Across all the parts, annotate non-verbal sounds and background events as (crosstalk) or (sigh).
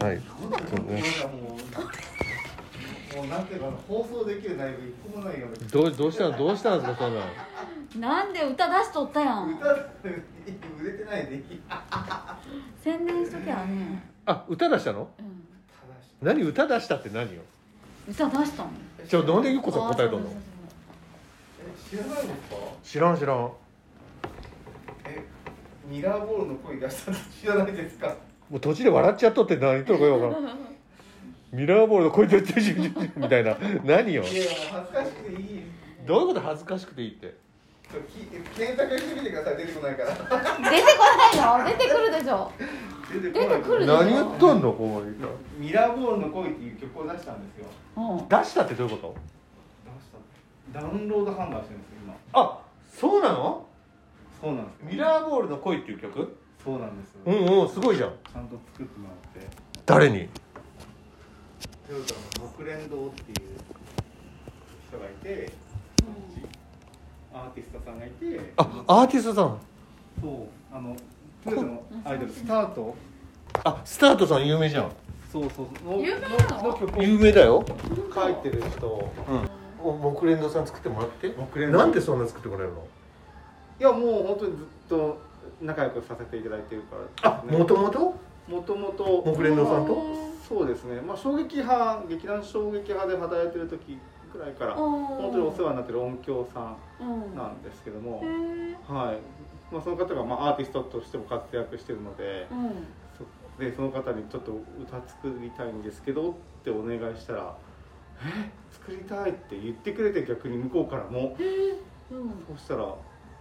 はい。そうねもうもうなんていうかな放送できる内容一個もないよねどうどうしたのどうしたんですかそんななんで歌出しとったやん。歌売れてないで宣伝しときゃね、あ歌出したの？うん、何歌出したって何よ歌出したの。じゃあなんでゆっこさん答えとんの？知らないですか知らん知らん。えミラーボールの声出したの？知らないですか？もう途中で笑っちゃっとって何言っとるかよくわからん。ミラーボールの声出てるみたいな。何よ？いや恥ずかしくていいどういうこと恥ずかしくていいって？ちょき検索してみてください。出てこないから。出てこないの出てくるでしょ。出て出てくるでしょ何言っとんのほんまにミラーボールの声っていう曲を出したんですよ。うん。出したってどういうこと？出した。ダウンロード販売してるんですよ今。あそうなの？そうなんです。よミラーボールの恋っていう曲？そうなんです。うんうんすごいじゃん。ちゃんと作ってもらって。誰に？トヨタの木蓮堂っていう人がいてアーティストさんがいて。あアーティストさん。そうあのトヨタのアイドルスタート。あスタートさん有名じゃん。そうそうの有名なのの曲を有名だよ。書いてる人。うん。木蓮堂さん作ってもらって？木蓮堂。なんでそんな作ってもらえるの？いやもう本当にずっと仲良くさせていただいてるからあもともともともと木蓮堂さんと？そうですね。まあ衝撃派劇団衝撃派で働いてる時ぐらいから本本当にお世話になってる音響さうん。んなんですけども。へー。はい。まあ、その方がまあアーティストとしても活躍してるのでうん。そでその方にちょっと歌作りたいんですけどってお願いしたら「え作りたい」って言ってくれて逆に向こうからも。うん。そしたら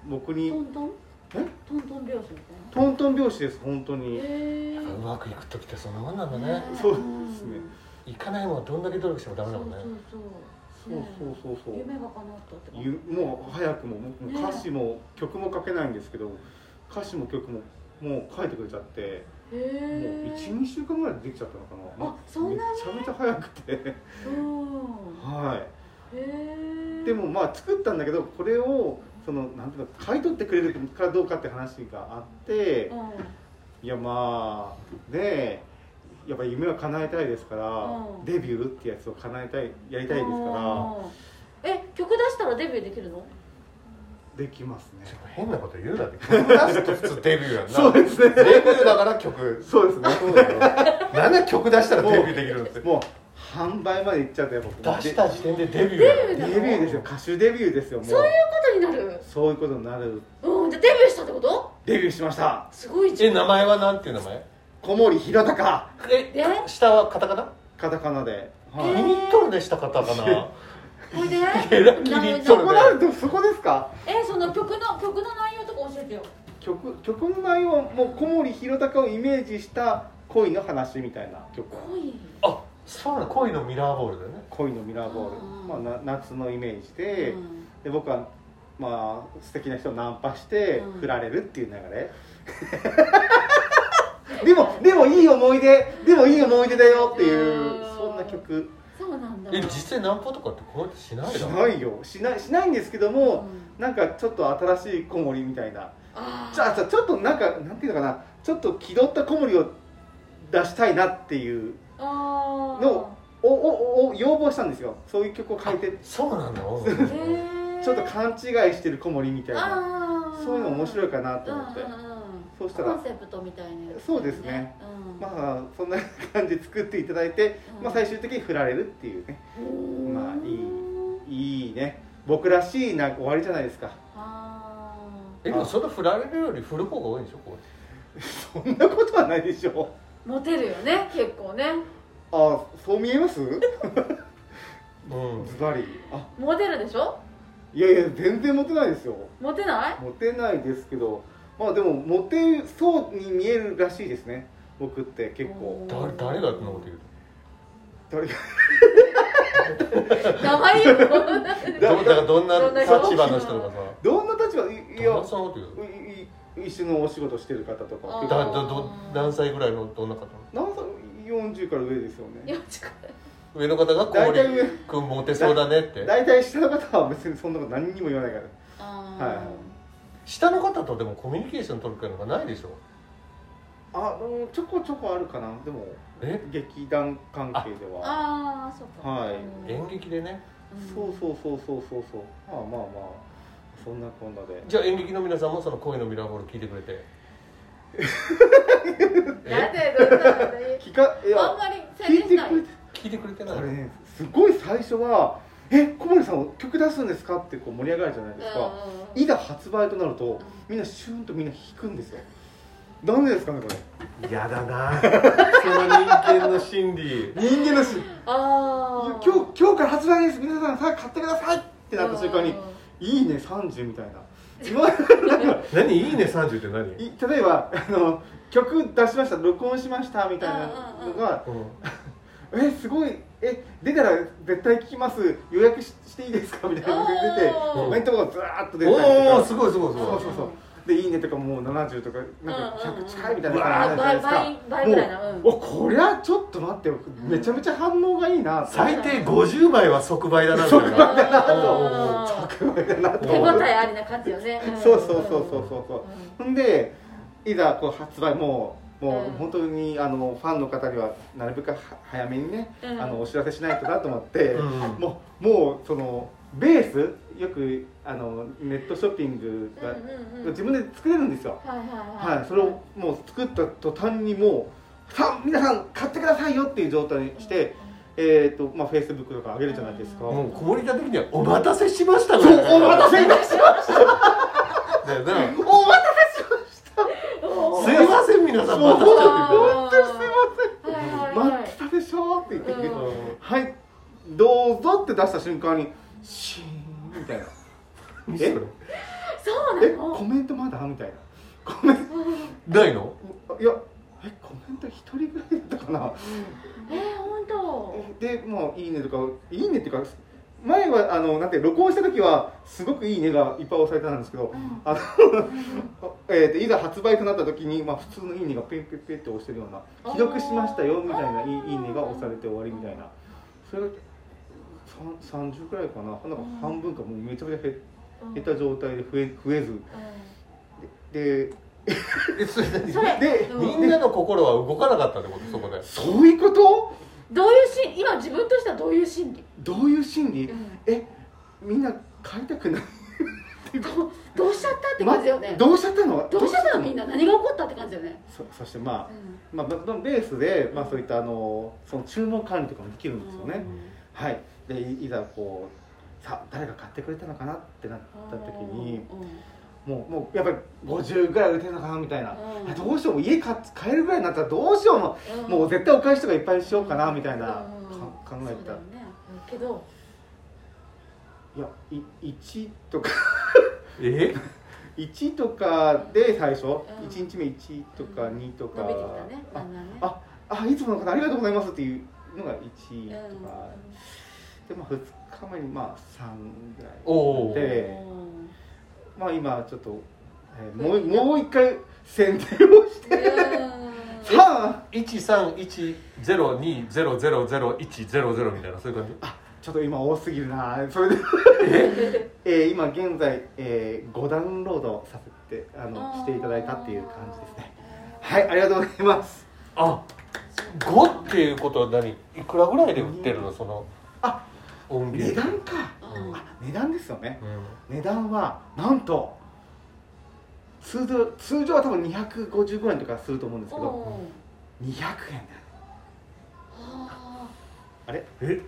僕にトントンえトントン拍子みたいな。トントン拍子です本当に。うまくいく時ってそんなもんなんだね。そうですね。行かないもんどんだけ努力してもダメだもんね。そうそうそう。そうそう夢が叶ったってもう早くももうね歌詞も曲も書けないんですけど歌詞も曲ももう書いてくれちゃってへもうえ12週間ぐらいでできちゃったのかな。あそんなにめちゃめちゃ早くて。う。んはい。へえでもまあ作ったんだけどこれをそのなんていうの買い取ってくれるかどうかって話があってうん。いやまあねやっぱ夢は叶えたいですから、うん。デビューってやつを叶えたいやりたいですから。うん。え曲出したらデビューできるの？できますね。変なこと言うなって。曲出すと普通デビューやんな。そうですね。デビューだから曲。そうですね。そうだよなんで曲出したらデビューできるんですもう販売まで行っちゃって僕。出した時点でデビューやデビューですよ。歌手デビューですよもう。そういうことになる。そういうことになる。うんじゃあデビューしたってこと？デビューしました。すごいじゃん。え名前はなんていう名前？小森弘隆。えで？下はカタカナ？カタカナで、気はい。に入っとるでしたカタカナほいで？えらい気に入っとるねそこなんで。そこですか？えその曲の曲の内容とか教えてよ。曲曲の内容はもう小森弘隆をイメージした恋の話みたいな曲。恋？あそうなの。恋のミラーボールだよね。恋のミラーボール、うんまあ、な夏のイメージで,、うん。で僕はまあ素敵な人をナンパしてうん。振られるっていう流れ、(laughs) でもでもいい思い出でもいい思い出だよっていううんそんな曲。そうなんだ。え実際ナンパとかってこうやってしないしのないよ。しないしないんですけどうも、ん。なんかちょっと新しい小森みたいな。あー。じゃあじゃあちょっとなんかなんていうのかな？ちょっと気取った小森を出したいなっていうのおおお要望したんですよ。そういう曲を書いて。そうなのへーちょっと勘違いしてる小森みたいな。そういうの面白いかなと思って。うんうんうんそうしたら。コンセプトみたいなね。そうですね。うん。まあそんな感じで作っていただいて、うん。まあ、最終的に振られるっていうね。うん。まあいいいいね。僕らしいな終わりじゃないですか。あえでもその振られるより振る方が多いんでしょ？こそんなことはないでしょーモテるよね結構ね。あそう見えます？ううん。ズバリ。あ。モテるでしょ？いやいや全然モテないですよ。モテない？モテないですけどまあでもモテそうに見えるらしいですね。僕って結構。誰誰がそんなこと言う誰が？(laughs) 名前言うの？(laughs) のどだからどんなどんな人立場の人とかさ。どんな立場？いいやどんなそんなこと言ういい一緒のお仕事してる方とか。あーだどど何歳ぐらいのどんな方？何歳？40から上ですよね。いや近い上の方が小大体君モテそうだねって。大体下の方は別にそんなこと何にも言わないから。あはいはい。下の方とでもコミュニケーション取るっていうのがないでしょ？あのちょこちょこあるかな。でもえ？劇団関係では。ああそっか。はい。うん。演劇でね。そうそうそうそうそうそう。まあまあまあ。そんなこんなで。じゃあ演劇の皆さんもその恋のミラーボール聞いてくれて。だってどうしたの？聞かいや。あんまり聞い宣伝してない。くれて聞いてくれてないこれねすごい最初は「え小森さん曲出すんですか?」ってこう盛り上がるじゃないですか、いざ発売となるとみんなシューンとみんな引くんですよ。なんでですかねこれ？嫌だな。(laughs) その人間の心理。人間のしああ今日今日から発売です。皆さんさあ買ってくださいってなった瞬間にうん「いいね30」みたいな。(laughs) 何？いいね30って何？い例えばあの曲出しました録音しましたみたいなのがうんえすごい。え出たら絶対聞きます。予約ししていいですか？みたいなのが出てコメントがずーっと出たりとか。おおすごいすごいすごい。そうそうそう。でいいねとかもう70とかなんか100近いみたいなあ感じじゃないですか。倍倍倍ぐらいなうん。もうおこりゃちょっと待ってよ。めちゃめちゃ反応がいいな。最低50倍は即倍だな (laughs) 即倍だなと。作倍だなと。手応えありな感じよね。そうそうそうそうそうそう。ほんでいざこう発売もうもううん本当にあのファンの方にはなるべくは早めにね、うん。あのお知らせしないとなと思って、うん。もうもうそのベースよくあのネットショッピングが、うんうんうん。自分で作れるんですよ、はいはいはい。はい、それをもう作った途端にもうさあ皆さん買ってくださいよっていう状態にして、えっ、とまあフェイスブックとか上げるじゃないですか、もうこもりた時にはお待たせしましたそうお待たせいたしました。(laughs) だよなお待たせしましたおーすいません皆さん待たせちゃって。本当にすいません。はいはいはい待ってたでしょって言って、うんはいどうぞって出した瞬間にシーンみたいな。何それ？え？そうなの？コメントまだ？みたいな。コメンないの？トいやえコメント一人ぐらいだったかな。えー、本当。でもういいねとかいいねっていうか前はあのなんて録音した時はすごくいいねがいっぱい押されてたんですけど、ん。あの (laughs) えーといざ発売となった時に、まあ、普通のいいねがペンペンペンって押してるようなあー。記録しましたよみたいないいいいねが押されて終わりみたいな。それがさん30くらいかな。なんか半分かもうめちゃめちゃ減減った状態で増え増えず。ででうん。みんなの心は動かなかったってこと？そこで。そういうこと？どういう心今自分としてはどういう心理、どういう心理、うん。えみんな買いたくない？どうどうしちゃったって感じだよね、まどうしちゃったの？どうしちゃったの？みんな何が起こったって感じだよね、そそしてまあうん。まあ、まあベースで、まあ、そういったあのその注文管理とかもできるんですよね、はい。でいいざこうさあ誰が買ってくれたのかなってなった時にもうもうやっぱり50ぐらい売れてるのかなみたいな、うん。どうしようもう家買買えるぐらいになったらどうしようも、うん。もう絶対お返しとかいっぱいしようかなみたいな、うん。か考えた。ねけどいやい1とか。え？(laughs) 1とかで最初、ん。1日目1とか2とか、あああいつもの方ありがとうございますっていうのが1とか、でまあ2日目にまあ3ぐらい。おおでまあ今ちょっと、えーもうもう一回宣伝をして。うん。さあ。13102000100みたいなそういう感じ？ちょっと今多すぎるな。それで、(laughs) えー今現在、えー、5ダウンロードさせてあのしていただいたっていう感じですね。はいありがとうございます。あ5っていうことは何？いくらぐらいで売ってるの？そのあ音源。値段か。うんあ値段ですよね。うん。値段はなんと通常通常は多分255円とかすると思うんですけどう。ん200円だよ。はあれ？え？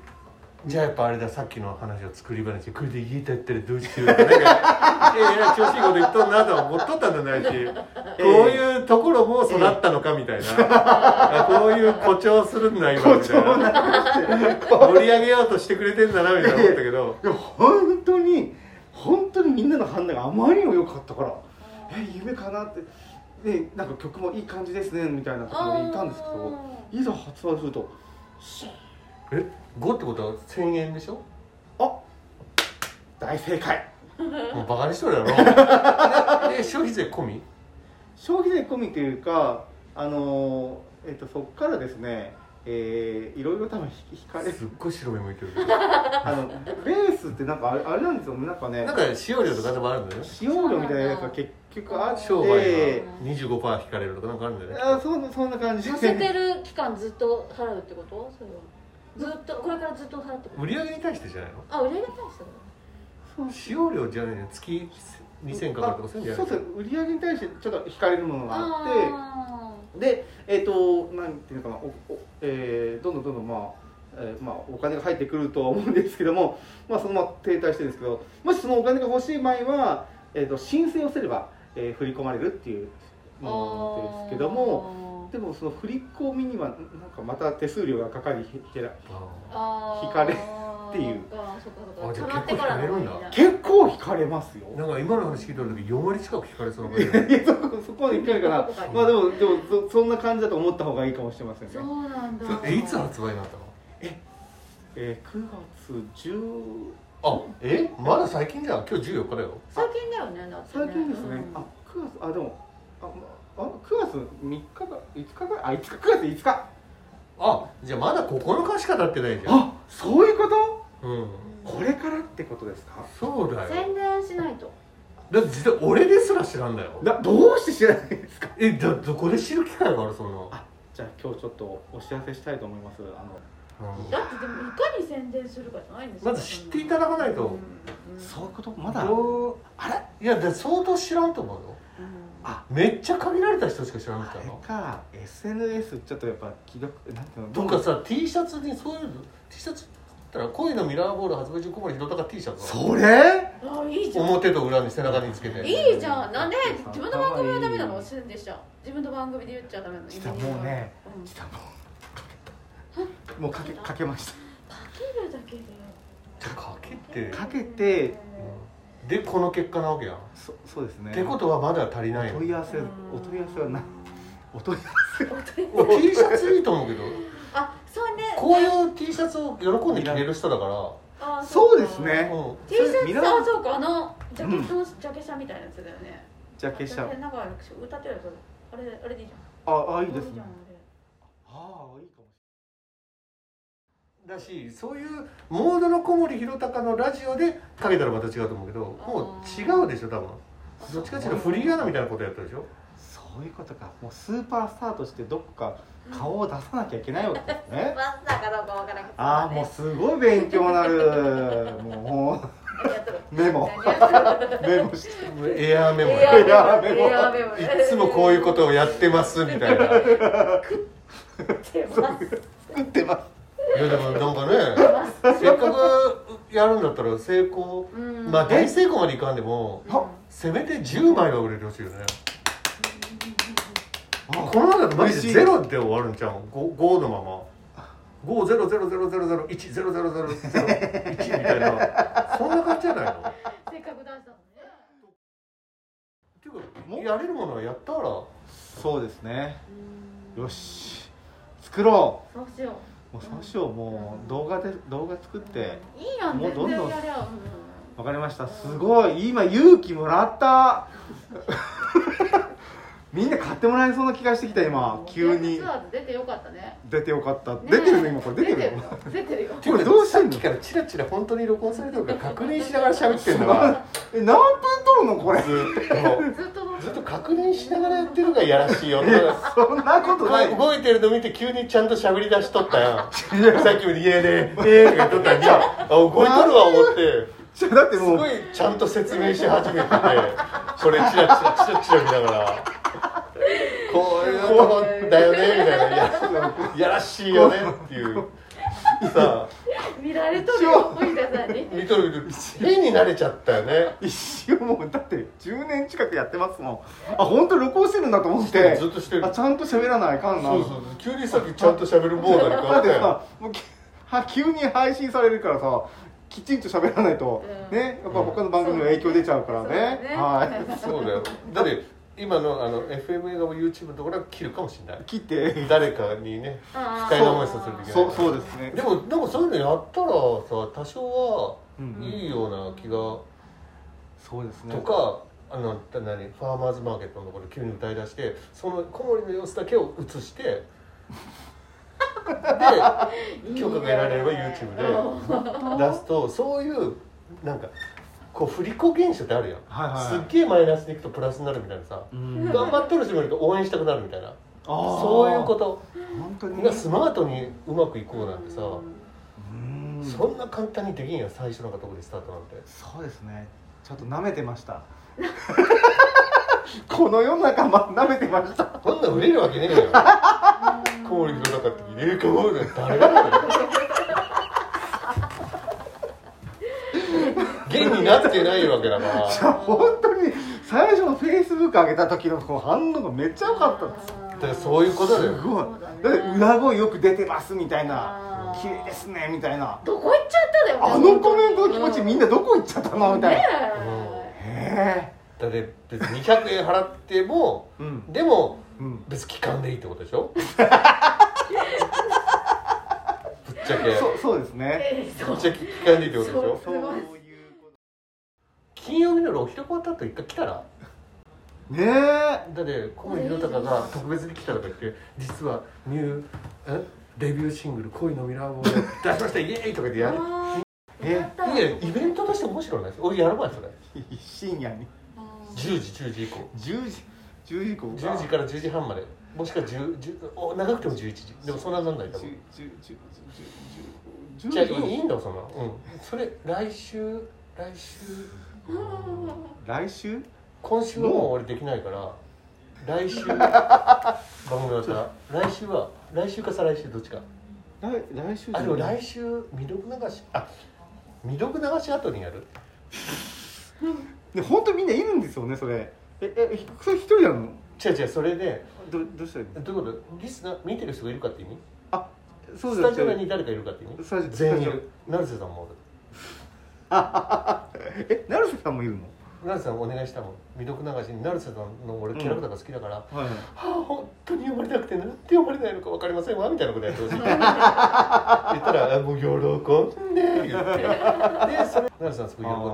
じゃあやっぱあれださっきの話を作り話これで家建ってるどうしようなんか (laughs) いやいや調子いいこと言っとんなとは思っとったんじゃないし、こういうところも育ったのかみたいな、(laughs) あこういう誇張するんだ今みたいな。盛り上げようとしてくれてんだなみたいな思ったけど。いや本当に本当にみんなの反応があまりにも良かったからえ夢かなって。でなんか曲もいい感じですねみたいなところにいたんですけどいざ発売するとえ5ってことは1000円でしょ？あ大正解。もうバカにしとるやろ。(laughs) え消費税込み？消費税込みというかあのえっとそこからですねえーいろいろ多分ひ引かれる。すっごい白目向いてる。(laughs) あのレースってなんかあれあれなんですよなんかねなんか使用料とかでもあるんだよね。使用料みたいなやつが結局あって。商売が25%引かれるとかなんかあるんだよね。あそんなそんな感じ。乗せてる期間ずっと払うってこと？それはずっとこれからずっと払ってこと売り上げに対してじゃないの？あ売り上げに対してそう。使用料じゃないの。月2000かかるとかそういうんじゃないそうそう売り上げに対してちょっと引かれるものがあって。あでえっ、となんていうのかな。おお、えーどんどんどんどんまあ、えーまあ、お金が入ってくるとは思うんですけども、まあ、そのまま停滞してるんですけどもしそのお金が欲しい場合は、えー、と申請をすれば、えー振り込まれるっていうーものですけどもでもその振り込みにはなんかまた手数料がかかりへら引かれっていう。結構引かれるんだ。方がいい結構引かれますよ。ーなんか今の話聞いた時4割近く引かれそうな (laughs) そこそこまでいかな。いかなまあでもでもそそんな感じだと思った方がいいかもしれませんね。そうなんだ。えいつ発売になったの？えー、9月10あえ？まだ最近じゃん。今日14日だよ。最近だよね最近ですね、うん。あ9月あでもあまあ9月3日か5日ぐらいあ5日9月5日。あじゃあまだ9日しか経ってないじゃん。あそういうこと？うんこれからってことですか？そうだよ。宣伝しないと。だって実は俺ですら知らんだよ。だどうして知らないんですか？えだどこで知る機会があるそんなあじゃあ今日ちょっとお知らせしたいと思います。あのうん。だってでもいかに宣伝するかじゃないんですかまず知っていただかないと。うん。うんそういうこと？まだ？どう？あれ？いやで相当知らんと思うようん。あめっちゃ限られた人しか知らなかあれったのか SNS ちょっとやっぱ既読なんていうの？とかさ T シャツにそういうの？T シャツたら恋のミラーボール発売中小森弘隆 T シャツそれ？あいいじゃん。表と裏に背中につけて。いいじゃん。なんで自分の番組はダメなの？宣伝しちゃう自分の番組で言っちゃダメなの？実はもうねうん。実はもうもうかけかけました。かけるだけでかけて。かけて。でこの結果なわけやん、そそうですね。ってことはまだ足りないの？お問い合わせうんお問い合わせはなお問いお T シャツいいと思うけどこういう T シャツを喜んで着れる人だかあそうですね。うん、T シャツあそうか。あのジャケットのジャケ写みたいなやつだよね。ジャケ写あなんか歌ってるあれあれでいいじゃんああいいですね。あれああいいかもだしそういうモードの小森弘隆のラジオでかけたらまた違うと思うけどもう違うでしょ多分。どっちかっていうとフリーアナみたいなことやったでしょ。そういうことか。もうスーパースターとしてどこか顔を出さなきゃいけないわけですね。(laughs) まさかどうかわからなくてああもうすごい勉強になる。(laughs) もうメモ。メモしてエアーメモ。エアやエアメモいつもこういうことをやってますみたいな。いやってます。作ってます。でもなんかねせっかくやるんだったら成功うん。まあ大成功までいかんでもうんせめて10枚は売れてほしいよね。あこのままだとマジでゼロで終わるんちゃう 5, 5のまま。5ゼロゼロゼロゼロゼロ1ゼロゼロゼロゼロ1みたいなそんな感じじゃないのせっかく出したのねっていうかやれるものはやったらそうですねうんよし作ろそうしようもうそうしようもう動画で動画作っうていいやん全もうどんどん然やりゃわかりましたすごい今勇気もらったみんな買ってもらえそうな気がしてきた今。急に。出てよかったね。出てよかった、ね出てるの今これ。出てるの。出てるよ。(laughs) これどうしてんからチラチラ本当に録音されてるから確認しながら喋ってんだわ (laughs) え何分撮るのこれ？ずっと。ずっと。ずっと確認しながらやってるからやらしいよ。そんなことない。動いてるの見て急にちゃんと喋り出しとったや。んさっきまで「家でええ」とか言っとったんじゃあ動いとるわ思ってだってもう。すごいちゃんと説明し始めててこれチラチラチラチラ見ながら。こういうとこだよねみたいな。ややらしいよねっていう。さあ。見られとるよ森田さんに。見とる見とる。変に慣れちゃったよね一瞬もうだって10年近くやってますもんあ本当録音してる。んだと思ってずっとしてる。あちゃんと喋らないかんなそうそう急にさっきちゃんと喋る。モードに変わだってったよさもうきは急に配信される。からさきちんと喋らないと、うん。ねやっぱ他の番組の影響出ちゃうからね,、はそうだよ。だって今のあの FM 映画も YouTube のところは切るかもしれない。い切って。誰かにね不快な思いさせるといけないそうそうですね。でもでもそういうのやったらさ多少うんはいいような気が、そうですね。とかあの何ファーマーズマーケットのところで急に歌い出してその小森の様子だけを映して (laughs) 許可が得られれば YouTube で。出すとそういうなんかこう振り子現象ってあるやん、はいはいすっげえマイナスでいくとプラスになるみたいなさ、うん。頑張っとる人もいると応援したくなるみたいな。そういうこと。本当に。がスマートにうまくいこうなんてさ、うん。そんな簡単にできんやん最初のとこでスタートなんて。そうですね。ちょっと舐めてました (laughs) この世の中ま舐めてました。こんなん売れるわけねえよ。コーリングとかって「ええかも」誰がなのよ現になってないわけだから。いや本当に最初のフェイスブック上げた時のこの反応がめっちゃ良かったんです。だからそういうことだよ。すごい。だって裏声よく出てますみたいな。綺麗ですねみたいな。どこ行っちゃっただよあのコメントの気持ちみんなどこ行っちゃったのみたいな。ねへだって別に200円払ってもえうん。でもうん。別期間でいいってことでしょ？(laughs) ぶっちゃけ。そうそうですえねぶっちゃけ期間でいいってことでしょ？そういうこ金曜日の夜お昼終わった後一回来たら？とねえ。だって小森弘隆が特別に来たとか言って実はニューえ？デビューシングル「恋のミラーボール」出しましたイエーイとか言ってやる。あえ？いやイベントとして面白いないです。俺やる前それ深夜に10時10時以降。10時10時以降10時から10時半まで。もしくは10 10お長くても11時でもそんななんない多10分。10 10 10じゃあいいんだよそんなうん。それ来週来週。来週？今週はもう俺できないから来週。番組終わった。ら来週は来週か再来週どっちか。来来週あでも来週未読流しあ未読流し後にやる？で本当みんないるんですよねそれ。ええひそれ一人なの？違う違うそれでどどうした？らいいのどういうこと？リスナー見てる人がいるかって意味？あそうスタジオに誰かいるかって意味？スタジオ全員いる。成瀬さんもおる。(laughs) え成瀬さんもいるの？成瀬さんお願いしたもん。未読流しに成瀬さんの俺キャラクターが好きだから、ははい。あ本当に読まれなくてなんて読まれないのか分かりません。わみたいなことやってほしい言ったらあ「もう喜んで」言って。でそれ成瀬さんすごい喜んで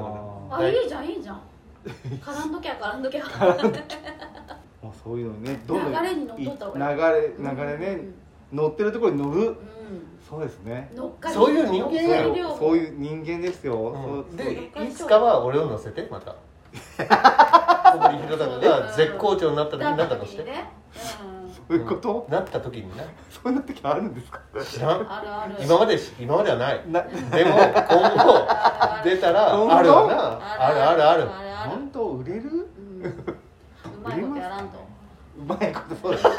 ああいいじゃんいいじゃん。絡んどきゃ絡んどきゃ。(laughs) もうそういうのねどんどん流れに乗っとった方流がれ流れね、乗ってるところに乗る。うん。そうですね。乗っかりそういう人間そういう人間ですよ、うん、でいつかは俺を乗せてまた小堀弘隆が絶好調になった時になったとして？だねそういうこと、なった時にな。そんな時あるんですか？知らん。うんあるある。今までし今まではない。なでも今後出たらあるわな。あるある。あるあるある。本当売れる？うん。うまいことやらんと。うまいことそうだ。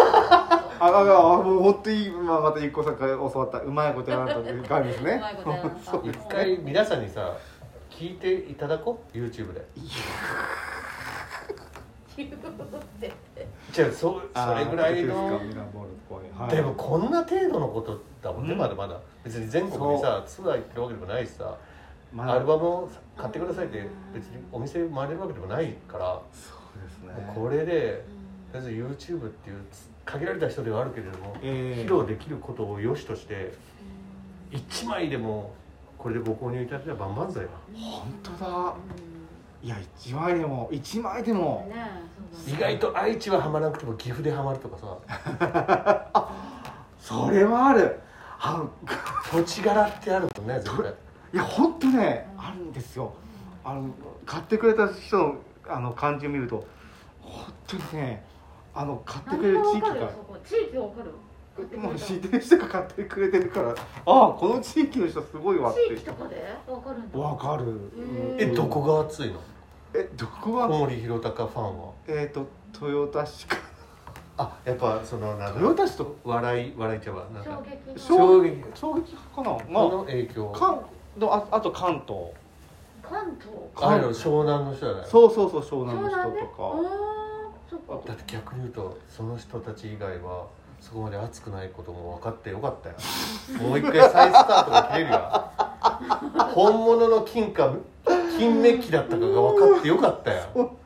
あああもう本当に今また一個さんから教わった。うまいことやらんとって感じですね。うまいことやらんと。(laughs) そうです一回皆さんにさ聞いていただこう YouTube で。じゃあそそれぐらいのでもこんな程度のことだもんね、うん。まだまだ。別に全国にさツアー行ってるわけでもないしさまだ。アルバムを買ってくださいって別にお店回れるわけでもないから、そうですね。これでとりあえず YouTube っていう限られた人ではあるけれども、ええ。披露できることを良しとして1枚でもこれでご購入いただいたら万々歳だ。本当だ。いや一枚でも一枚でも。ね意外と愛知はハマらなくても岐阜でハマるとかさ。(laughs) それはある。あ土地柄ってあるもんね絶対。いや本当ねあるんですよ。あの買ってくれた人のあの感じを見ると本当にねあの買ってくれる地域が。地域わかるもう知ってる人が買ってくれてるからああこの地域の人すごいわっ地域てとかで？わかるんだ。わかる。へえどこが熱いの？えどこ小が森弘隆ファンは？えっ、と豊田市か。あやっぱそのなんだ豊田市と？笑い笑いちゃうわなんか。衝撃の。衝撃衝撃かな？こまの影響あ関のああと関東。関東？あ湘南の人じゃないそうそうそう湘南の人とか。あーそっか。だって逆に言うとその人たち以外はそこまで熱くないことも分かってよかったよ。もう一回再スタートが切れるよ。本物の金か金メッキだったかが分かってよかったよ。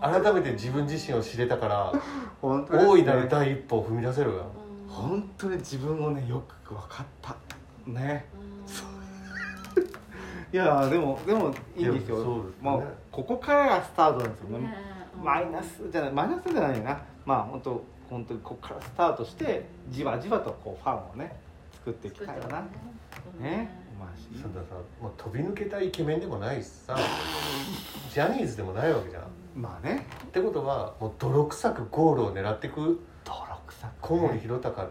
改めて自分自身を知れたから本当ですね。大いなる第一歩を踏み出せるよ。本当に自分をねよく分かった。ね。(laughs) いやでもでもいいんですよ。ですね。まあここからがスタートなんですよ。ねねマイナスじゃないマイナスじゃないな。まあ本当本当にここからスタートしてじわじわとこうファンをね作っていきたいよなそうねまあしそうださもう飛び抜けたイケメンでもないしさジャニーズでもないわけじゃん。っまあね。てことはもう泥臭くゴールを狙っていく。泥臭く小森弘隆っ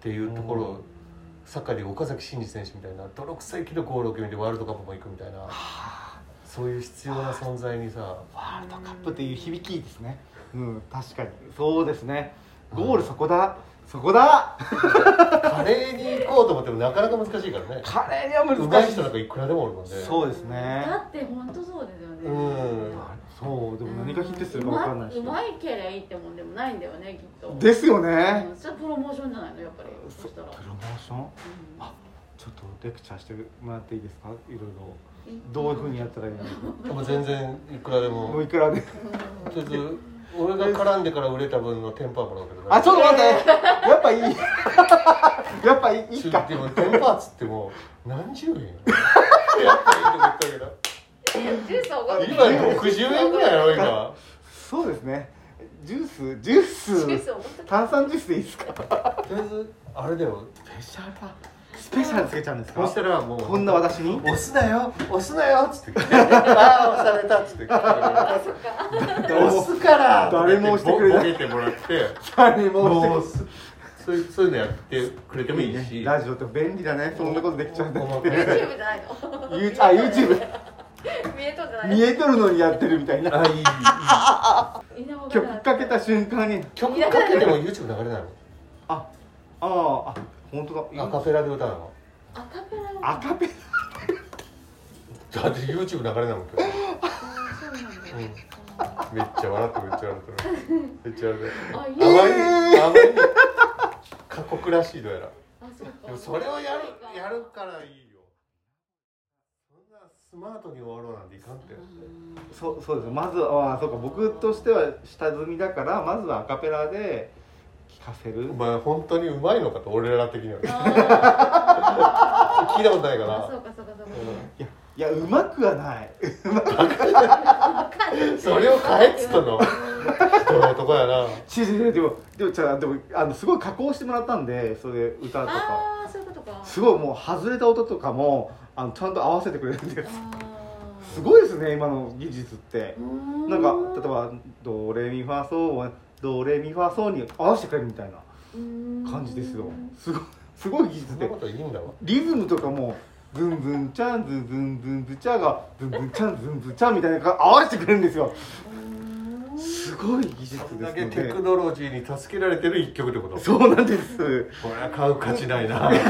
ていうところをサッカーで岡崎慎司選手みたいな泥臭いけどゴールを決めてワールドカップも行くみたいな。はあ。そういう必要な存在にさ。ワールドカップっていう響きですね。うん確かに。そうですねゴールそこだ。そこだ。カレーに行こうと思ってもなかなか難しいからね。カレーには難しい。い人なんかいくらでもおるもんね。そうですね。だって本当そうですよね。うん。そうでも何がヒットするか分かんないし。うまいけりゃいいってもんでもないんだよねきっと。ですよね。うん。それはプロモーションじゃないのやっぱり。そしたら。プロモーション？うん。あちょっとレクチャーしてもらっていいですか？いろいろ。いどういうふうにやったらいいの？でも全然いくらでも。もういくらで。とりあえず俺が絡んでから売れた分のテンパーもらうけどねあちょっと待って。(laughs) やっぱいい。(laughs) やっぱいいいいかでもテンパーっつっても何十円よ (laughs) やっぱいいとこ言ったけどジュースおごって今60円ぐらいやろ今。そうですね。ジュースジュース。炭酸ジュースでいいですか？とりあえずあれだよスペシャルスペシャルつけちゃうんですか？そしたらもうこんな私に？押すなよ押すなよっつって。ああ押されたっつって押すから。誰も押してくれない。ボケてもらって。誰ももうそういうそういうのやってくれてもいいし。ラジオって便利だね。そんなことできちゃうんだ細かい YouTube じゃないの。あ YouTube 見えとんじゃないの。見えとるのにやってるみたいな。あいいいい。稲穂が曲かけた瞬間に。曲かけても YouTube 流れないああああ本当だ。のアカペラで歌うの？アカペラアカペだって YouTube 流れないもん今日。そうなんだ。めっちゃ笑ってるめっちゃ笑ってる。めっちゃ笑ってる。あまりにあまりに過酷らしいどうやら。あそうか。でもそれをやるやるからいいよ。そんなスマートに終わろうなんていかんって。そうそうです。まずはあそうか。僕としては下積みだからまずはアカペラで聴かせる？お前本当にうまいのかと俺ら的には。あ (laughs) 聞いたことないから。そうかそうかそうか。いやいやうまくはない。(laughs) それを変えっつったの。人の男やな。ちちでもでもじゃあでもあのすごい加工してもらったんでそれで歌とか。ああそういうことか。すごいもう外れた音とかもあのちゃんと合わせてくれるんです。あすごいですね今の技術って。いなんか例えばドレミファソドレミファソに合わせてくれるみたいな感じですよ。すごい (laughs) すごい技術で。そんなこといいんだわ。リズムとかもズンズンチャンズンズンズンズチャがズンズンチャンズンズチャみたいな合わせてくれるんですよ。すごい技術ですので。けテクノロジーに助けられてる一曲ってこと？こそうなんです。れは買う価値ないな。(laughs)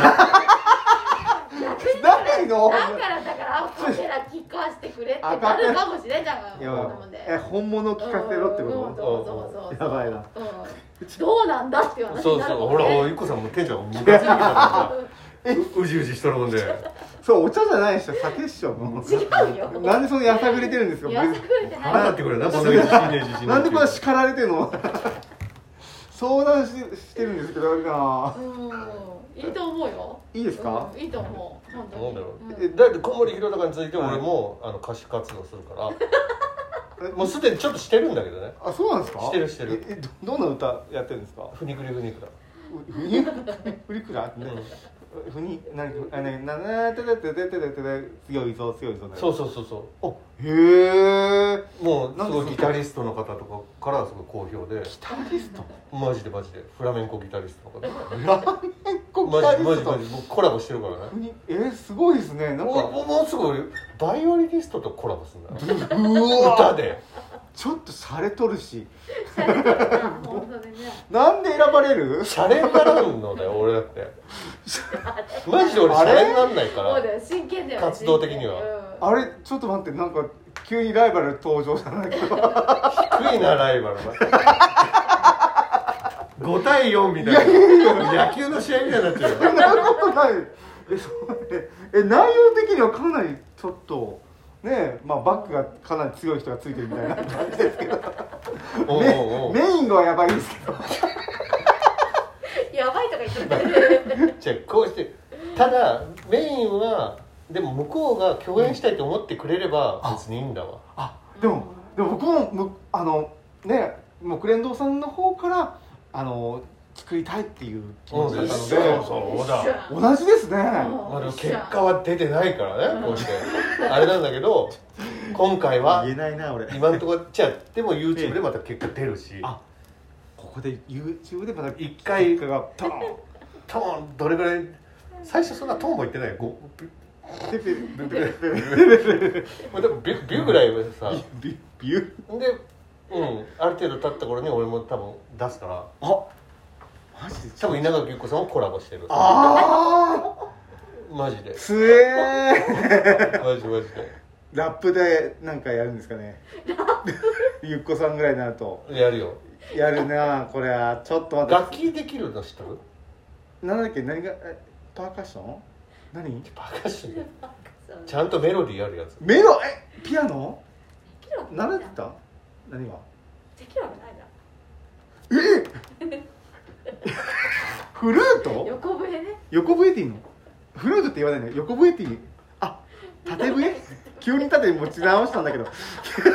ないの？だからだからアカペラ聞かせてくれってなるかもしれんじゃん。え本物聞かせろってうんこそうそうそう。やばいな。うん。どうなんだって話そうになるそうほらもん。ねおいっ子さんもテンションがムカついてたう (laughs) うじうじしとるもんで。とそうお茶じゃないでしょ酒っしょもう。違うよ。なんでそのやさぐれてるんですか？やさぐれてない。腹立ってくるなこんなんでこんな叱られてんの。相談ししてるんですけどな。うんいいと思うよ。いいですか、うんいいと思う。本当になんだろう、うん。えだって小森弘隆について俺も、あの歌手活動するから。(laughs) もうすでにちょっとしてるんだけどね。あそうなんですか？してるしてる。ええどどんな歌やってるんですか？ふにくりふにくら。ふふにふりくら？うんふに何あねななててててててて強いぞ強いぞそうそうそうそあへえもうすごいギタリストの方とかからすごい好評でギタリストマジでマジでフラメンコギタリストの方フラメンコギタリストマジもうコラボしてるからねえー、すごいですねなんかもうもうもうすぐバイオリニストとコラボするんだ歌でちょっと洒落とるし。(laughs) なんで選ばれる？シャレにならんのだよ俺だって。マジで俺シあれ？ャレになんないから。真剣だよね活動的には。うん。あれ？ちょっと待ってなんか急にライバル登場じゃない？けど低いなライバル。(laughs) が5対4みたいな。野球の試合みたいになっちゃうよ。そんなことない。えそうええ内容的にはかなりちょっとねまあバックがかなり強い人がついてるみたいな感じですけど。おうメおうおう。メインはやばいですけど。やばいとか言っちゃって。じゃあこうしてただメインはでも向こうが共演したいと思ってくれれば別にいいんだわ。あでもでも僕もむあのね木蓮堂さんの方からあの作りたいっていう気うん持ちだったのそうでそうだ。同じですね。まあでも結果は出てないからねこうして。あれなんだけど今回は言えないな俺。今のところじゃあでも YouTube でまた結果出るし。あここで YouTube でまた一回結果がトーントーンどれぐらい最初そんなトーンも言ってないよ。でもビュビュぐらいはさ。ビビュー？でうん。ある程度経った頃に俺も多分出すから。あマジで？多分稲垣優子さんもコラボしてる。あマジで。あつえー。マジマジで。ラップでなんかやるんですかね？ゆっこさんぐらいになると。やるよ。やるなこれは。ちょっと待って。楽器できるの知ってる？なんだっけ？何が？えパーカッション？何？パーカッションちゃんとメロディーあるやつ。メロ？えピアノ？できるわけ習ってた？何が？できるわけないじゃん (laughs) フルート？横笛？ね横笛っていいの？フルートって言わないの？横笛っていい？あ縦笛？急に縦に持ち直したんだけど。(laughs) 急に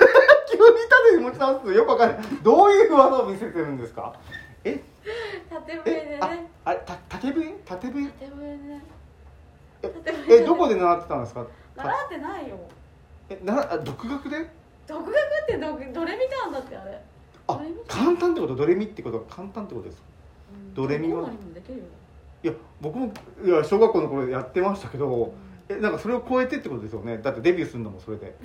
縦に持ち直すとよくわかんない。どういう技を見せてるんですか？え？縦笛でね。あれた縦笛？縦笛縦笛ね。えどこで習ってたんですか？習ってないよ。えなあ独学で？独学ってどどれ見たんだってあれ。あ簡単ってこと？ドレミってこと？は簡単ってことですうんドレミはいや僕もいや小学校の頃やってましたけどえなんかそれを超えてってことですよね。だってデビューするのもそれで。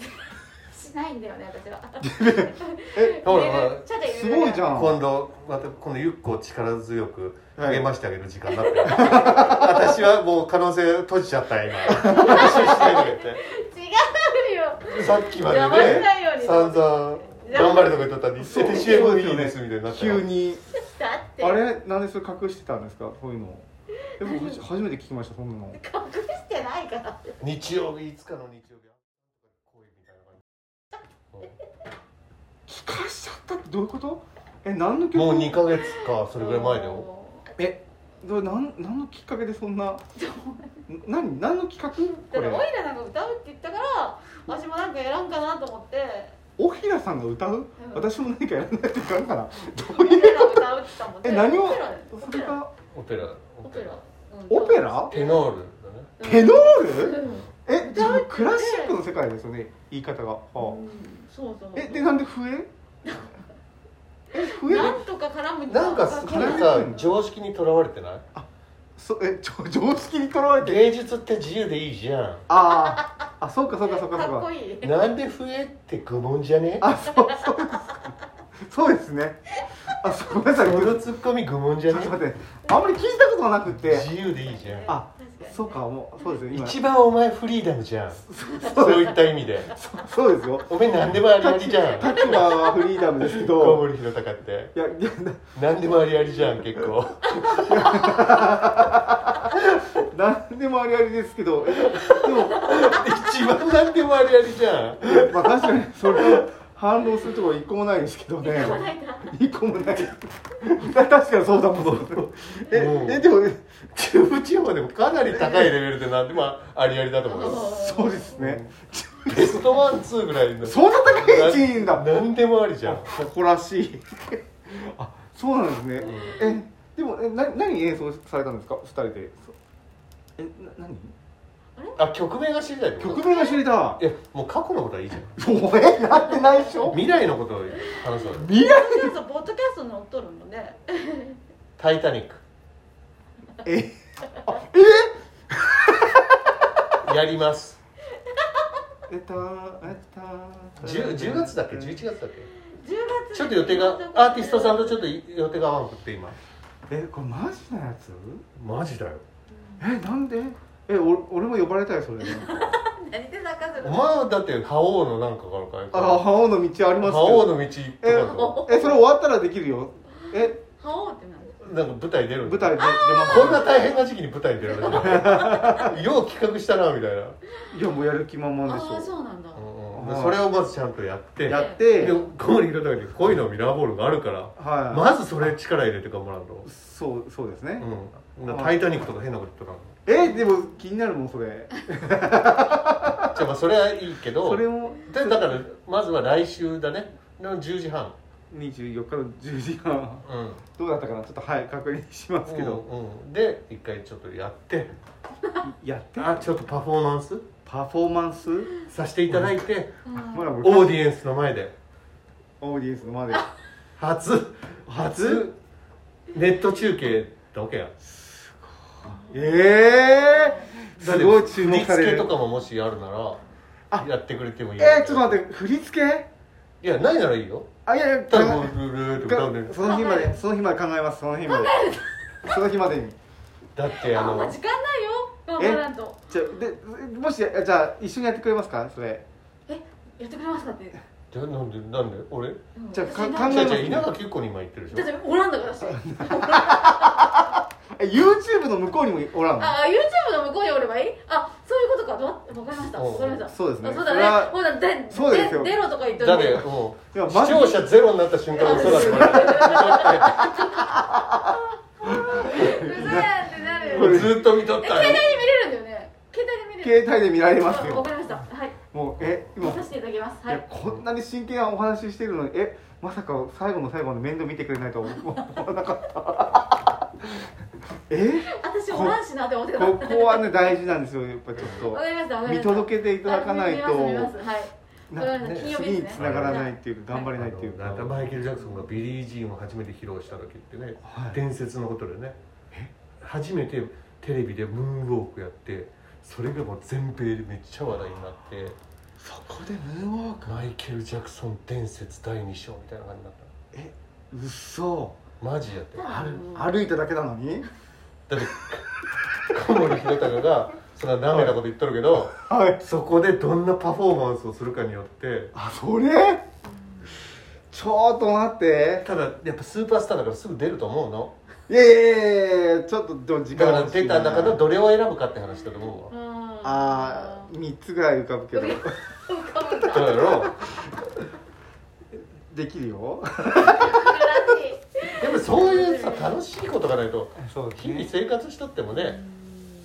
しないんだよね私は。(laughs) えほら (laughs) すごいじゃん。今度またこのゆっこを力強くはい。励ましてあげる時間になって。る、(laughs) 私はもう可能性閉じちゃった今。違うよ。てさっきまでねないように。散々頑張れとか言っとったのにそう CM いいですみたいになった急に。あれ？なんでそれ隠してたんですか？そういうの。でも初 (laughs) 初めて聞きましたそんなの。隠してないから。日曜日いつかの日曜日。恋みたいな感聞かしちゃったってどういうこと？え何のじ曲？もう2ヶ月かそれぐらい前だよ。えどうなん何のきっかけでそんな？何何の企画？だこかられオイラなんか歌うって言ったから私もなんかやらんかなと思ってオヒラさんが歌う、ん。私も何かやらないといかんかなどオういう歌うって言ったもんね。え何を？オペラオペラそれがオペラ。オペラ。オペラ？テノールだね。テノール？うん。え歌うってクラシックの世界ですよね言い方が、はあ。うん。そうそうえでなんで笛？(laughs) え笛？なんとか絡むなんかすごいさ常識にとらわれてない？そえちょ (laughs) 常識にとらわれて芸術って自由でいいじゃん。あー。あそうかそうかそうかそうか。かっこいい。なんで笛って愚問じゃね？あそうそうですかそうですね。あそうごめんなさい。こちょのツッコミ愚問じゃね？っと待って。あんまり聞いたことなくて。自由でいいじゃん。あそうかもうそうですね今。一番お前フリーダムじゃん。そういった意味で。そうですよ。お前何でもありありじゃん。立場はフリーダムですけ小ど森弘隆って。いやいや何でもありありじゃん結構。何でもありありですけど。えでも一番何でもありありじゃん。まあ確かにそれを反論するところ一個もないですけどね。一個もない確かにそうだもんえうん。えでもね中部地方でもかなり高いレベルで何でもありありだと思うよそうですね。ベストワンツーぐらいの。そんな高い位置にいるんだ何でもありじゃん。誇らしい。あそうなんですね、えでもえな何演奏されたんですか？二人で。そえな何？あ曲名が知りたい曲名が知りたい。やもう過去のことはいいじゃん。いもうえ？(laughs) なってないでしょ？未来のことを話そうよ未来？ポッドキャストポッドキャスト乗っとるのね「タイタニックえ？あえ」やります。えったえった 10, 10月だっけ？11月だっけ？10月ちょっと予定がアーティストさんとちょっと予定が合わんくって今。えこれマジなやつ？マジだよ。えなんで？えお俺も呼ばれたいそれ (laughs) 何で泣かせるお前はだって覇王のなんかからかあ青の道あります覇王の道とええそれ終わったらできるよ。え？覇王って何？なんか舞台出る舞台で出ますこんな大変な時期に舞台に出るらしいよう企画したなみたいな、いやもうやる気満々でしああょそうなんだ。うんそれをまずちゃんとやって。やって。で小森弘隆に恋のミラーボールがあるからはい。まずそれ力入れて頑張らんと、そうそうですね、うん、タイタニックとか変なこと言っとえでも気になるもんそれ。(laughs) じゃあまあそれはいいけどそれもでだからまずは来週だね。の10時半24日の10時半うん。どうだったかな？ちょっとはい確認しますけど、うんうん。で一回ちょっとやって。(laughs) やって？あちょっとパフォーマンス？パフォーマンス？させていただいて。まだオーディエンスの前で。オーディエンスの前で。初？初？ネット中継だけや。ええー、だってすごい注目される。振り付けとかももしあるならあやってくれてもいい。えー、ちょっと待って振り付け？いやないならいいよ。あいやいやただ考こうルールーって歌うね。えその日までその日まで考えますその日まで。その日までに。だってあの時間ないよ。頑張らんと。じゃでもしじゃあ一緒にやってくれますか？それ。え？やってくれますかって。じゃあなんでなんで？俺？うん。じゃあ考えます。じゃあじゃあ稲垣結子に今言ってるでしょ。だっておらんだから私 (laughs) え YouTube の向こうにもおらんの？ああ YouTube の向こうにおればいい？あそういうことか。どわかりました。わかりました。そうですね。あそうだね。ほらでそうですよ。で出ろとか言ってだってもいやう視聴者ゼロになった瞬間嘘だってこうざやんってなるれ (laughs) ずっと見とったえ携帯で見れるんだよね。携帯で見れる。携帯で見られますあわよかりました。はい。もうえ今。見させていただきます。はい。いやこんなに真剣なお話ししてるのにえまさか最後の最後まで面倒見てくれないとは思わなかったえ？私おらんしなって思ってた。ここはね大事なんですよやっぱちょっと。わかりましたわかり見ました。届けていただかないとあ見ます見ます。はい。次にですね。繋がらないっていうか頑張れないっていうか。マイケル・ジャクソンがビリー・ジーンを初めて披露した時ってね、はい。伝説のことでね初めてテレビでムーンウォークやってそれがもう全米でめっちゃ話題になってそこでムーンウォーク？マイケル・ジャクソン伝説第2章みたいな感じになっえうそたマジやって。だ歩歩いただけなのに？って小森弘隆がそんなダメなこと言っとるけどはい。そこでどんなパフォーマンスをするかによってあそれ？ちょっと待って。ただやっぱスーパースターだからすぐ出ると思うの。いやいやいやいやちょっとでも時だから出た中でどれを選ぶかって話だと思うわ。うん。あー3つぐらい浮かぶけど。(laughs) 浮かぶか。そうやろ。できるよ (laughs) でもそういうさ楽しいことがないと日々生活しとってもね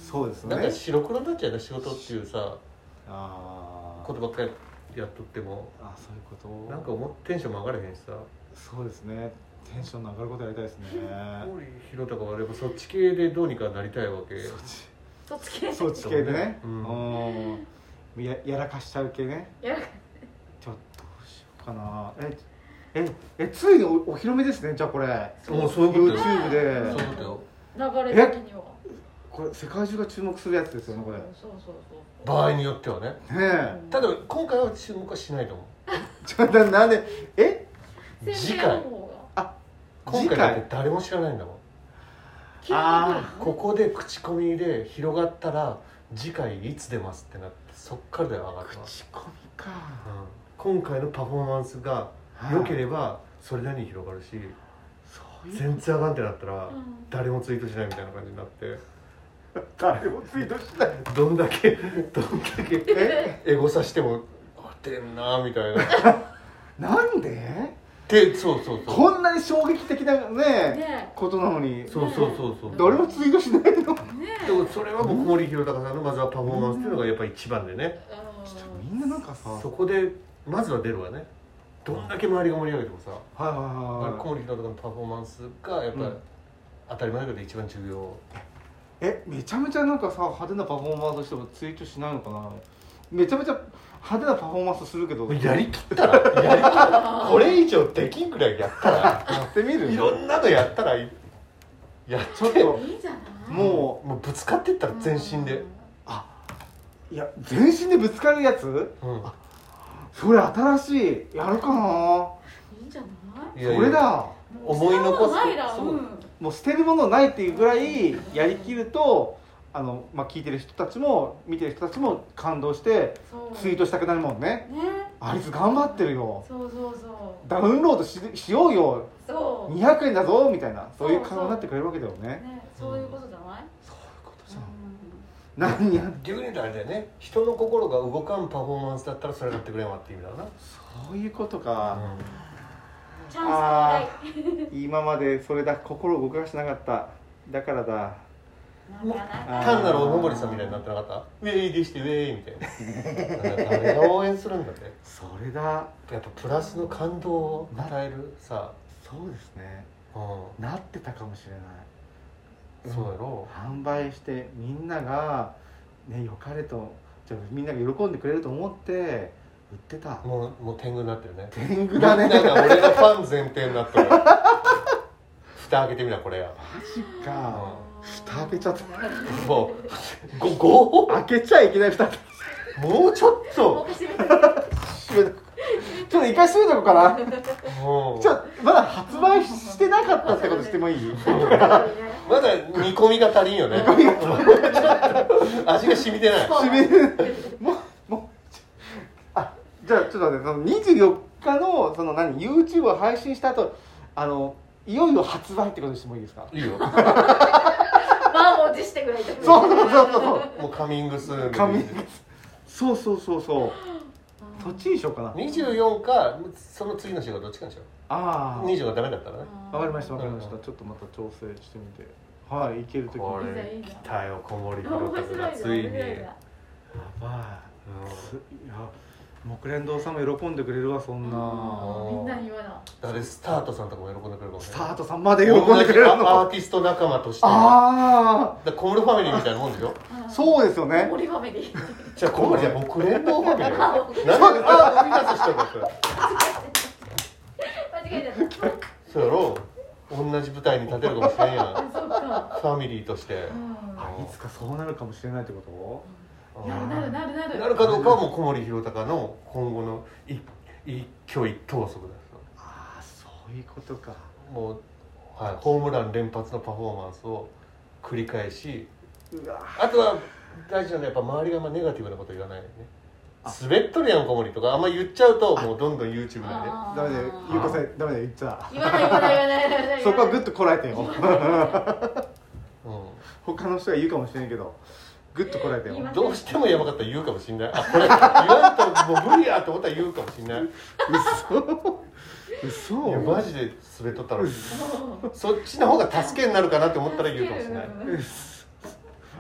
そうですね。なんか白黒になっちゃうね仕事っていうさあー。ことばっかりやっとってもあそういうこと？なんか思ってテンションも上がらへんしさ。そうですね。テンションの上がることやりたいですね。小森弘隆はやっぱそっち系でどうにかなりたいわけ。そっち。そっち系？そっち系でね。ううん。ん。ややらかしちゃう系ね。やるちょっとどうしようかな。えええついにおお披露目ですねじゃあこれ。もうそういうことよ。YouTube で。そういうことよ。流れ的には。これ世界中が注目するやつですよねこれ。ねそうそうそう。場合によってはね。え。ただ今回は注目はしないと思ちょっとなんでえ？次宣回あう今次回だって回誰も知らないんだもん。あここで口コミで広がったら次回いつ出ますってなってそっからだよ上がる口コミか。うん。今回のパフォーマンスが良ければそれなりに広がるし全然あかんってなったらうん。誰もツイートしないみたいな感じになって。(laughs) 誰もツイートしない。どんだけどんだけえ？エゴさしてもあ出んなみたいな。っ (laughs) なんで？てそうそうそう。こんなに衝撃的なねね。ことなのに。そうそうそうそう。ね。誰もツイートしないの？えね。でもそれはもう小森弘隆さんのまずはパフォーマンスっていうのがやっぱ一番でね。えみんななんかさはいそこでまずは出るわねどんだけ周りが盛り上げてもさはいはい小森弘隆のパフォーマンスがやっぱりうん。当たり前だけど一番重要。えめちゃめちゃなんかさ派手なパフォーマンスしてもツイートしないのかな？めちゃめちゃ派手なパフォーマンスするけど。やりきったら。やりきったらこれ以上できんくらいやったら。やってみる？いろんなのやったらいやちょっと。いいんじゃない？ももうぶつかってったら全身で、ういや全身でぶつかるやつ？うんそれ新しいやるかな？いいんじゃない？それだ。思い残すもう捨てるものないっていうぐらいやりきるとあの、まあ、聞いてる人たちも見てる人たちも感動してツイートしたくなるもんね。ね。あいつ頑張ってるよ。そうそうそう。ダウンロードししようよ。そう。200円だぞみたいな。そういう顔になってくれるわけだよね。ねそういうことじゃないそういうことじう何や逆に言うとあれだよね。人の心が動かんパフォーマンスだったらそれがやってくれんわっていう意味だな、そういうことか、ん。チャンス到来今までそれだ心を動かしてなかっただからだ。単なるおのぼりさんみたいになってなかった？ウェイでしてウェイみたいな。誰が応援するんだって。それだ。やっぱプラスの感動を与えるさ、そうですね。うなってたかもしれない。ん、そうやろ。販売してみんながね良かれとじゃあみんなが喜んでくれると思って売ってた。もうもう天狗になってるね。天狗だね。みんなが俺のファン前提になってる。(laughs) 蓋開けてみなこれや。マジか。蓋開けちゃった。もうごご？開けちゃいけない蓋。もうちょっと。めて (laughs) ちょっと一回閉めとこうかな。ちょまだ発売してなかったってことしてもいい？まだ煮込みが足りんよね。味が染みてない。閉める。もうもうあじゃあちょっと待ってその24日のその何？YouTube を配信した後あのいよいよ発売ってことにしてもいいですか？いいよ。満を持してくれてそうそうそうそう。もうカミングスーンで。カミングそうそうそうそうそっちにしようかな。24かその次の週がどっちかにしよあう20がダメだったらね。あわかりましたわかりました。うんちょっとまた調整してみて。はいいけるときこにれ来たよ小森面弘白いな太がついに。やばい。すいや木蓮堂さんも喜んでくれるわそんな。うん。みんなに言わな。誰スタートさんとかも喜んでくれるかもしスれないタートさんまで喜んでくれる同じアのーティスト仲間としてだかあら小森ファミリーみたいなもんでしょ？あそうですよね。森ファミリー。じゃあ小森じゃ僕連動ファミリー。よあなんであ生み出す人だったら間違えちゃっそうやろ？同じ舞台に立てるかもしれんやん。た (laughs) そうか。ファミリーとして。うん。あいつかそうなるかもしれないってこなるなるなるなる。なるかどうかはもう小森弘隆の今後の一一挙一投足ああそういうことか。もう、はい、ホームラン連発のパフォーマンスを繰り返しうわあとは大事なのはやっぱ周りがあんまネガティブなこと言わないよね。あ。滑っとるやん小森とか。あんま言っちゃうともうどんどん YouTube なんでダメだよ。ゆうこさんダメだよ言っちゃ。言わない言わない言わない言わない。そこはグッとこらえてよ。う (laughs) 他の人が言うかもしれんけどグッとこらえてよ。どうしてもやばかったら言うかもしんない。あこれ言わんともう無理やと思ったら言うかもしんない。い嘘。やマジで滑っとったらそっちの方が助けになるかなって思ったら言うかもしれない。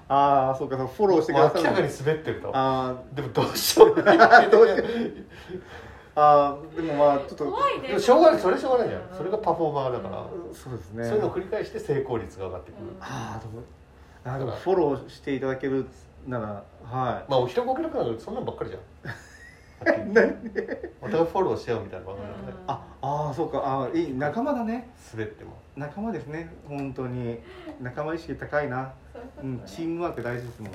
ああそうかそうフォローしてくださる明らかに滑ってると。あでもどうしようもない。どうしよーあーでもまあちょっと。怖いね。でもしょうがない。それしょうがないじゃん。それがパフォーマーだから、そうですね。そういうのを繰り返して成功率が上がってくる、うんあああーでもフォローしていただけるならはまあお人ごけなくなるそんなんばっかりじゃん。い (laughs) 何？お互いフォローし合うみたいな番組なんで、うんああーそうか。あーいい。仲間だね。滑っても。仲間ですね。本当に。仲間意識高いな、うん、チームワーク大事ですもん。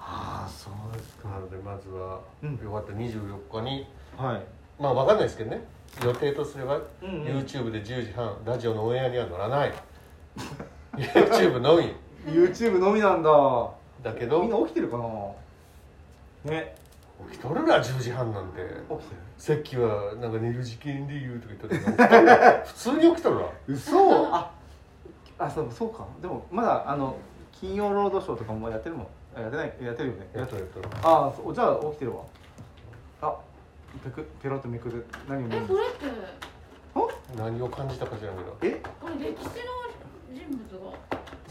ああそうですなのでまずは、うん。よかった。24日にはい。まあわかんないですけどね。予定とすれば、うんうん。YouTube で10時半ラジオのオンエアには乗らない。(laughs) YouTube のみ YouTube のみなんだ。だけど。みんな起きてるかな？ね。起きとるな10時半なんて。起きてる？さっきはなんか寝る時間で言うとか言ったら。(laughs) 普通に起きとるわ。嘘。ああそうそうか。でもまだあの金曜ロードショーとかもやってるもん。あやってないやってるよね。やっとるやっとる。ああそうじゃあ起きてるわ。あペクペロッとめくる。何を見える？これって。何を感じたか知らんけど。え？これ歴史の人物が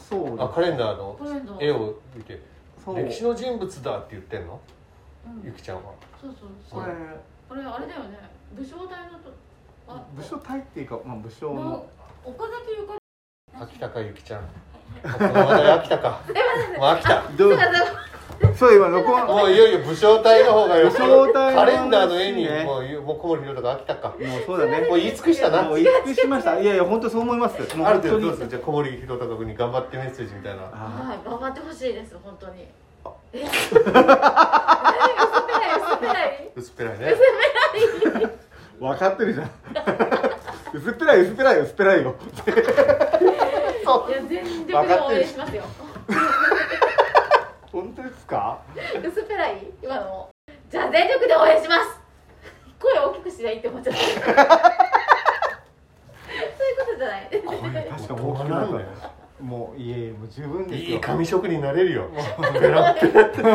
そうあカレンダーの絵を見て。歴史の人物だって言ってんの？うん。ゆきちゃんは。そうそう。そうこれ。これあれだよね。武将隊のとあ武将隊っていうか、まあ、武将の。の岡崎ゆかり。秋田かゆきちゃん。この話題秋田かもう秋田。どう？そう今録音。もういよいよ武将隊の方がよ武将隊のカレンダーの絵にねもうもう小森弘とか秋田か。もうそうだね。もう言い尽くしたな。もう言い尽くしました。いやいや本当そう思います。ある程度どうするじゃあ小森弘隆君に頑張ってメッセージみたいなあはい頑張ってほしいです本当に。あ。え？(laughs) 薄っぺらい薄っぺらい。薄っぺらいね。ー分かってるじゃん。薄っぺらい薄っぺらい薄っぺらいよ。いや全力で応援しますよ (laughs) 本当ですか？薄っぺらい今の。もじゃあ全力で応援します。声大きくしないって思っちゃった。そういうことじゃない。声確かに大きくなったもういえもう十分ですよ。いい紙職人になれるよ。ペラッペラってうっ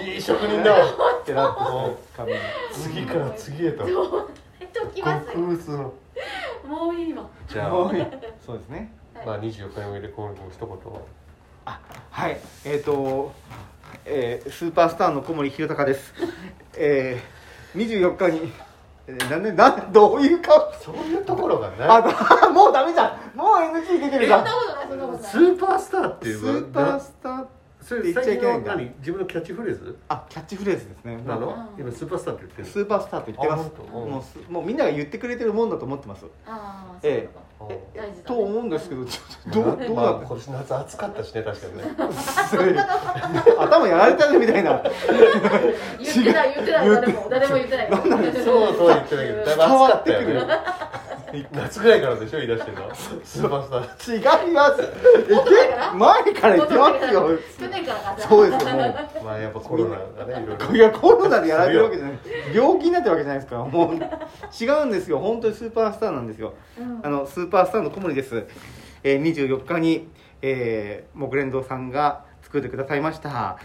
せいい職人だわ。ペラッともう紙次から次へと。もういいわ。じゃあもういい。そうですね。まあ24日に向けて小森君一言はいえっ、と、えースーパースターの小森弘隆です。(laughs) えー、24日にえーなんでなんどういう顔？そういうところがあねだもうダメじゃん。もう NG 出てるじゃん。スーパースターってスいうーパースターそれって言っちゃいけないんだ。最近の何？自分のキャッチフレーズ？あキャッチフレーズですね。なの？う。ん今スーパースターって言ってるスーパースターと言ってます。あ本当？もうすもうみんなが言ってくれてるもんだと思ってます。ああえそういうことえ大事だね。と思うんですけどちょっと (laughs) どうどうまあなって今年夏暑かったしね確かにね。(laughs) 頭やられたみたいな。言ってない言ってない誰も誰も言ってない。なんなんそうそう言ってたけどだいぶ暑かったよね夏ぐらいからでしょ言い出してるの？スーパースター。違います。もっと前から？前から言ってますよ。去年からか。そうですよもう。まあやっぱコロナがねいろいろいやコロナでやられてるわけじゃない。病気になってるわけじゃないですかもう。違うんですよ。本当にスーパースターなんですよ。うん。あのスーパースターの小森です、えー、24日に、えー、木蓮堂さんが作ってくださいました、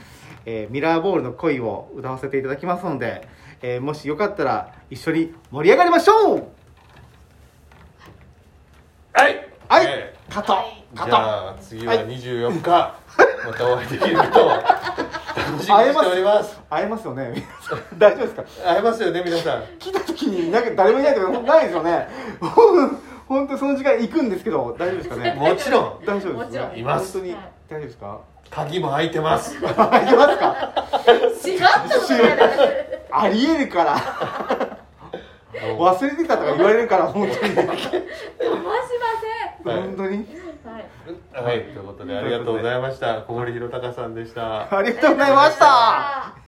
えーミラーボールの恋を歌わせていただきますので、えーもしよかったら一緒に盛り上がりましょうはい。カットカットゃあ次は24日 (laughs) またお会いできることを楽しみにしております。会えますよね。(laughs) 大丈夫ですか？会えますよね皆さん。来た時になんか誰もいないとかないですよね。(laughs) ほん本当その時間行くんですけど大丈夫ですかね？もちろん。大丈夫ですね？います。本当にはい大丈夫ですか？鍵も開いてます。行きますか？ありえるから忘れてたとか言われるから本当に。騙しまはい本当に？はい。はい。ということでありがとうございました。小森弘隆さんでした。ありがとうございました